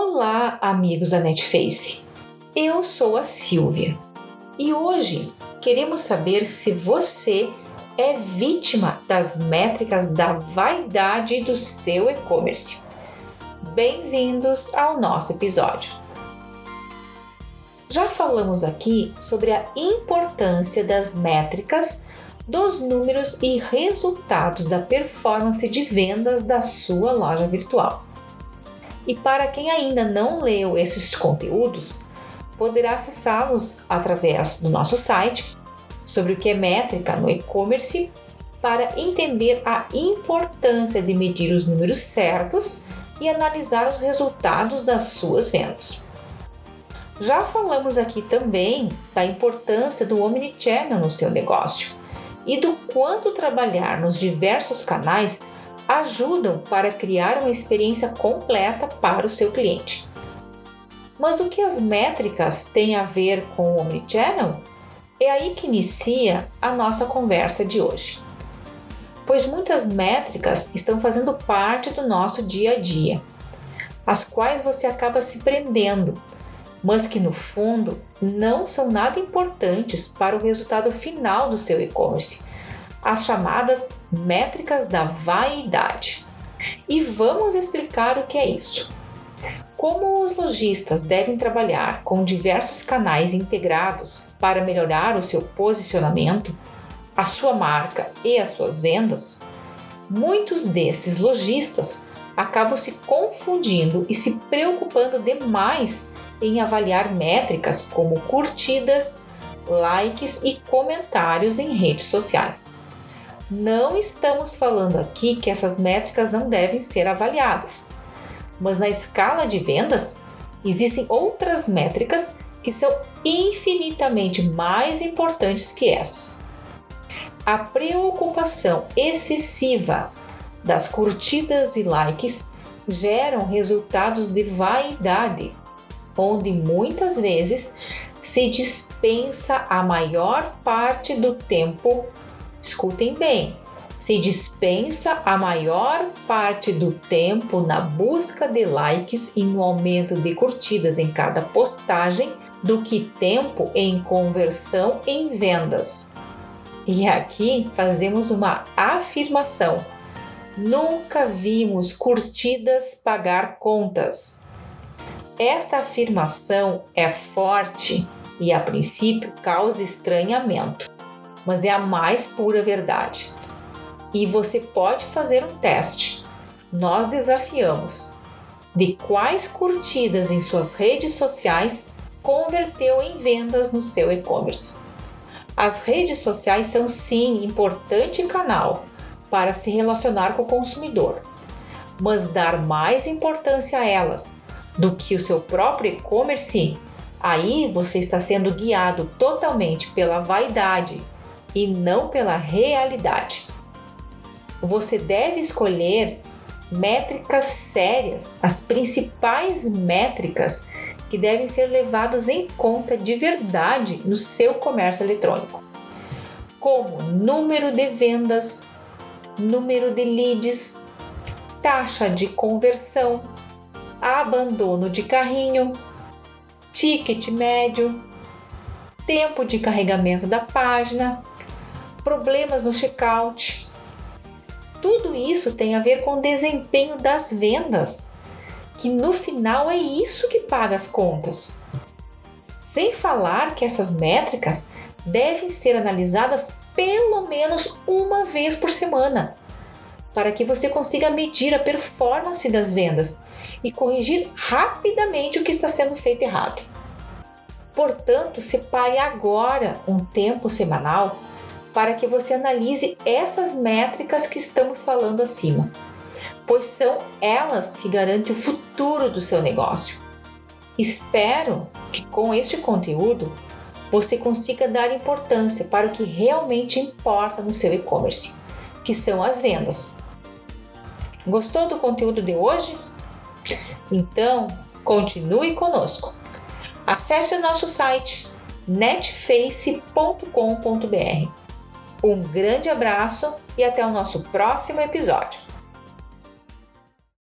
Olá, amigos da Netface. Eu sou a Silvia e hoje queremos saber se você é vítima das métricas da vaidade do seu e-commerce. Bem-vindos ao nosso episódio. Já falamos aqui sobre a importância das métricas, dos números e resultados da performance de vendas da sua loja virtual. E para quem ainda não leu esses conteúdos, poderá acessá-los através do nosso site sobre o que é métrica no e-commerce para entender a importância de medir os números certos e analisar os resultados das suas vendas. Já falamos aqui também da importância do omnichannel no seu negócio e do quanto trabalhar nos diversos canais ajudam para criar uma experiência completa para o seu cliente. Mas o que as métricas têm a ver com o Omnichannel? É aí que inicia a nossa conversa de hoje. Pois muitas métricas estão fazendo parte do nosso dia a dia, as quais você acaba se prendendo, mas que no fundo não são nada importantes para o resultado final do seu e-commerce, as chamadas métricas da vaidade. E vamos explicar o que é isso. Como os lojistas devem trabalhar com diversos canais integrados para melhorar o seu posicionamento, a sua marca e as suas vendas, muitos desses lojistas acabam se confundindo e se preocupando demais em avaliar métricas como curtidas, likes e comentários em redes sociais. Não estamos falando aqui que essas métricas não devem ser avaliadas, mas na escala de vendas existem outras métricas que são infinitamente mais importantes que essas. A preocupação excessiva das curtidas e likes geram resultados de vaidade, onde muitas vezes se dispensa a maior parte do tempo Escutem bem, se dispensa a maior parte do tempo na busca de likes e no aumento de curtidas em cada postagem do que tempo em conversão em vendas. E aqui fazemos uma afirmação: nunca vimos curtidas pagar contas. Esta afirmação é forte e, a princípio, causa estranhamento mas é a mais pura verdade. E você pode fazer um teste. Nós desafiamos de quais curtidas em suas redes sociais converteu em vendas no seu e-commerce. As redes sociais são sim importante canal para se relacionar com o consumidor, mas dar mais importância a elas do que o seu próprio e-commerce, aí você está sendo guiado totalmente pela vaidade e não pela realidade. Você deve escolher métricas sérias, as principais métricas que devem ser levadas em conta de verdade no seu comércio eletrônico, como número de vendas, número de leads, taxa de conversão, abandono de carrinho, ticket médio, tempo de carregamento da página, problemas no checkout. Tudo isso tem a ver com o desempenho das vendas, que no final é isso que paga as contas. Sem falar que essas métricas devem ser analisadas pelo menos uma vez por semana, para que você consiga medir a performance das vendas e corrigir rapidamente o que está sendo feito errado. Portanto, separe agora um tempo semanal para que você analise essas métricas que estamos falando acima, pois são elas que garantem o futuro do seu negócio. Espero que com este conteúdo você consiga dar importância para o que realmente importa no seu e-commerce, que são as vendas. Gostou do conteúdo de hoje? Então, continue conosco. Acesse o nosso site netface.com.br um grande abraço e até o nosso próximo episódio.